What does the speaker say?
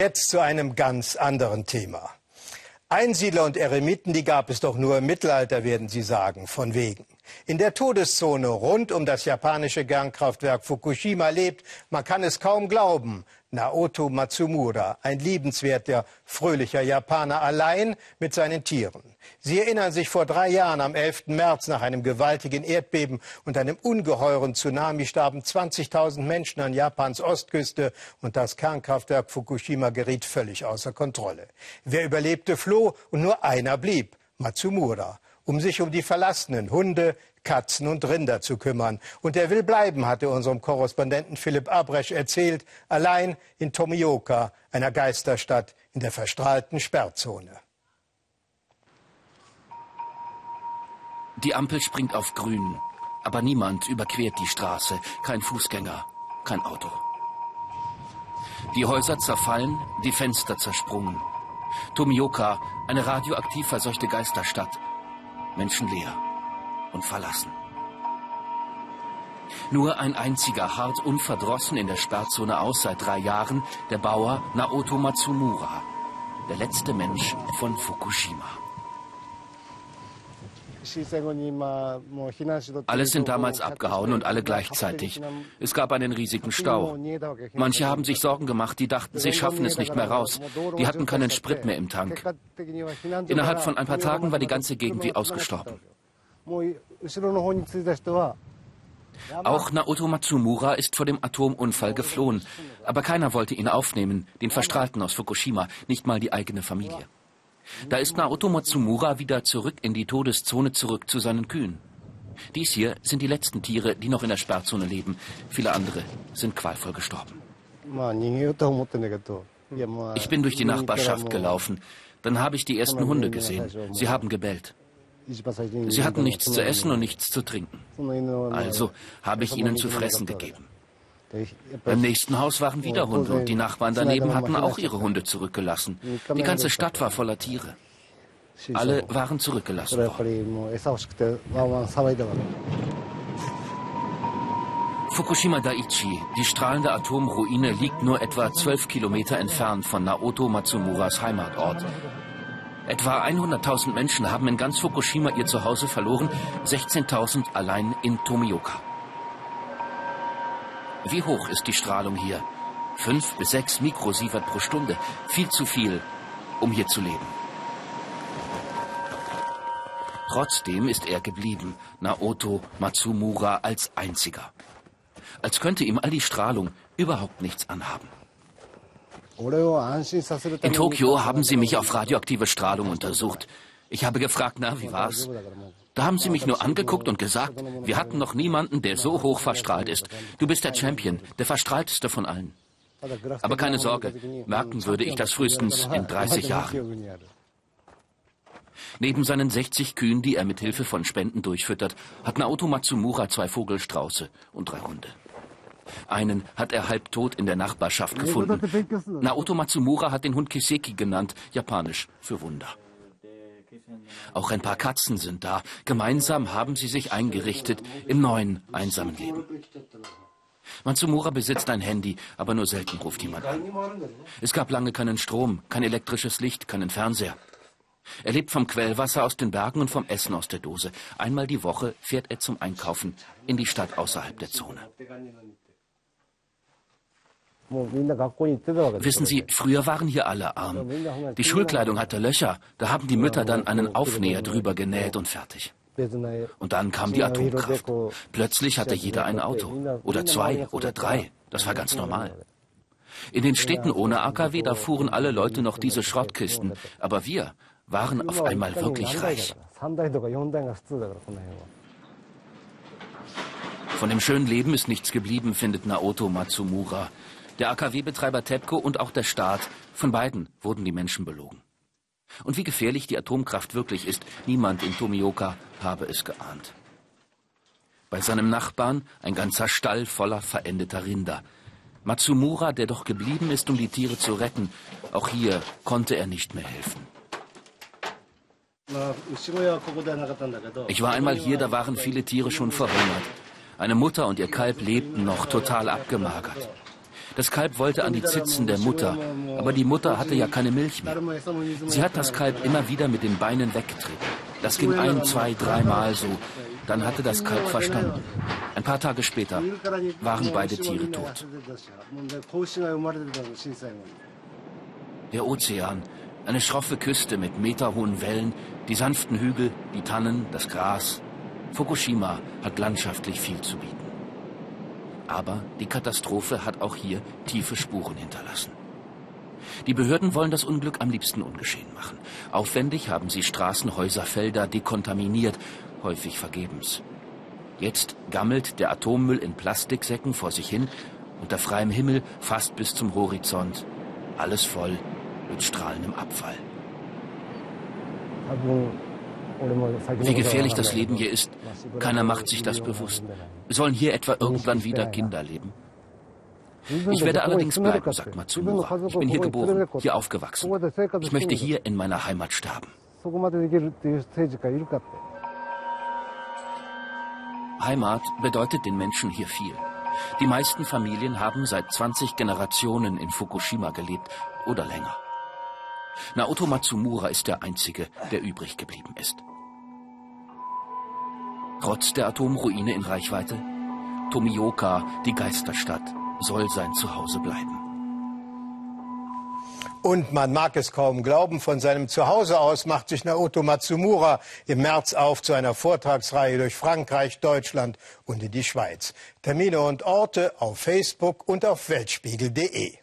Jetzt zu einem ganz anderen Thema. Einsiedler und Eremiten, die gab es doch nur im Mittelalter, werden Sie sagen, von wegen. In der Todeszone rund um das japanische Kernkraftwerk Fukushima lebt, man kann es kaum glauben, Naoto Matsumura, ein liebenswerter, fröhlicher Japaner, allein mit seinen Tieren. Sie erinnern sich vor drei Jahren, am 11. März, nach einem gewaltigen Erdbeben und einem ungeheuren Tsunami starben 20.000 Menschen an Japans Ostküste und das Kernkraftwerk Fukushima geriet völlig außer Kontrolle. Wer überlebte, floh und nur einer blieb, Matsumura um sich um die verlassenen Hunde, Katzen und Rinder zu kümmern. Und er will bleiben, hatte unserem Korrespondenten Philipp Abresch erzählt, allein in Tomioka, einer Geisterstadt in der verstrahlten Sperrzone. Die Ampel springt auf grün, aber niemand überquert die Straße, kein Fußgänger, kein Auto. Die Häuser zerfallen, die Fenster zersprungen. Tomioka, eine radioaktiv verseuchte Geisterstadt, menschenleer und verlassen. Nur ein einziger hart unverdrossen in der Sperrzone aus seit drei Jahren, der Bauer Naoto Matsumura, der letzte Mensch von Fukushima. Alle sind damals abgehauen und alle gleichzeitig. Es gab einen riesigen Stau. Manche haben sich Sorgen gemacht, die dachten, sie schaffen es nicht mehr raus. Die hatten keinen Sprit mehr im Tank. Innerhalb von ein paar Tagen war die ganze Gegend wie ausgestorben. Auch Naoto Matsumura ist vor dem Atomunfall geflohen. Aber keiner wollte ihn aufnehmen, den Verstrahlten aus Fukushima, nicht mal die eigene Familie. Da ist Naoto Matsumura wieder zurück in die Todeszone, zurück zu seinen Kühen. Dies hier sind die letzten Tiere, die noch in der Sperrzone leben. Viele andere sind qualvoll gestorben. Ich bin durch die Nachbarschaft gelaufen. Dann habe ich die ersten Hunde gesehen. Sie haben gebellt. Sie hatten nichts zu essen und nichts zu trinken. Also habe ich ihnen zu fressen gegeben. Beim nächsten Haus waren wieder Hunde und die Nachbarn daneben hatten auch ihre Hunde zurückgelassen. Die ganze Stadt war voller Tiere. Alle waren zurückgelassen worden. Fukushima Daiichi, die strahlende Atomruine, liegt nur etwa zwölf Kilometer entfernt von Naoto Matsumuras Heimatort. Etwa 100.000 Menschen haben in ganz Fukushima ihr Zuhause verloren, 16.000 allein in Tomioka. Wie hoch ist die Strahlung hier? Fünf bis sechs Mikrosievert pro Stunde. Viel zu viel, um hier zu leben. Trotzdem ist er geblieben, Naoto Matsumura als einziger. Als könnte ihm all die Strahlung überhaupt nichts anhaben. In Tokio haben sie mich auf radioaktive Strahlung untersucht. Ich habe gefragt, na, wie war's? Da haben sie mich nur angeguckt und gesagt, wir hatten noch niemanden, der so hoch verstrahlt ist. Du bist der Champion, der verstrahlteste von allen. Aber keine Sorge, merken würde ich das frühestens in 30 Jahren. Neben seinen 60 Kühen, die er mit Hilfe von Spenden durchfüttert, hat Naoto Matsumura zwei Vogelstrauße und drei Hunde. Einen hat er halbtot in der Nachbarschaft gefunden. Naoto Matsumura hat den Hund Kiseki genannt, japanisch für Wunder. Auch ein paar Katzen sind da. Gemeinsam haben sie sich eingerichtet im neuen, einsamen Leben. Matsumura besitzt ein Handy, aber nur selten ruft jemand an. Es gab lange keinen Strom, kein elektrisches Licht, keinen Fernseher. Er lebt vom Quellwasser aus den Bergen und vom Essen aus der Dose. Einmal die Woche fährt er zum Einkaufen in die Stadt außerhalb der Zone. Wissen Sie, früher waren hier alle arm. Die Schulkleidung hatte Löcher, da haben die Mütter dann einen Aufnäher drüber genäht und fertig. Und dann kam die Atomkraft. Plötzlich hatte jeder ein Auto. Oder zwei oder drei. Das war ganz normal. In den Städten ohne AKW, da fuhren alle Leute noch diese Schrottkisten. Aber wir waren auf einmal wirklich reich. Von dem schönen Leben ist nichts geblieben, findet Naoto Matsumura. Der AKW-Betreiber TEPCO und auch der Staat, von beiden wurden die Menschen belogen. Und wie gefährlich die Atomkraft wirklich ist, niemand in Tomioka habe es geahnt. Bei seinem Nachbarn ein ganzer Stall voller verendeter Rinder. Matsumura, der doch geblieben ist, um die Tiere zu retten, auch hier konnte er nicht mehr helfen. Ich war einmal hier, da waren viele Tiere schon verhungert. Eine Mutter und ihr Kalb lebten noch total abgemagert. Das Kalb wollte an die Zitzen der Mutter, aber die Mutter hatte ja keine Milch mehr. Sie hat das Kalb immer wieder mit den Beinen weggetreten. Das ging ein, zwei, dreimal so. Dann hatte das Kalb verstanden. Ein paar Tage später waren beide Tiere tot. Der Ozean, eine schroffe Küste mit meterhohen Wellen, die sanften Hügel, die Tannen, das Gras. Fukushima hat landschaftlich viel zu bieten. Aber die Katastrophe hat auch hier tiefe Spuren hinterlassen. Die Behörden wollen das Unglück am liebsten ungeschehen machen. Aufwendig haben sie Straßen, Häuser, Felder dekontaminiert, häufig vergebens. Jetzt gammelt der Atommüll in Plastiksäcken vor sich hin, unter freiem Himmel fast bis zum Horizont. Alles voll mit strahlendem Abfall. Wie gefährlich das Leben hier ist, keiner macht sich das bewusst. Sollen hier etwa irgendwann wieder Kinder leben? Ich werde allerdings bleiben, sagt Matsumura. Ich bin hier geboren, hier aufgewachsen. Ich möchte hier in meiner Heimat sterben. Heimat bedeutet den Menschen hier viel. Die meisten Familien haben seit 20 Generationen in Fukushima gelebt oder länger. Naoto Matsumura ist der Einzige, der übrig geblieben ist. Trotz der Atomruine in Reichweite, Tomioka, die Geisterstadt, soll sein Zuhause bleiben. Und man mag es kaum glauben, von seinem Zuhause aus macht sich Naoto Matsumura im März auf zu einer Vortragsreihe durch Frankreich, Deutschland und in die Schweiz. Termine und Orte auf Facebook und auf weltspiegel.de.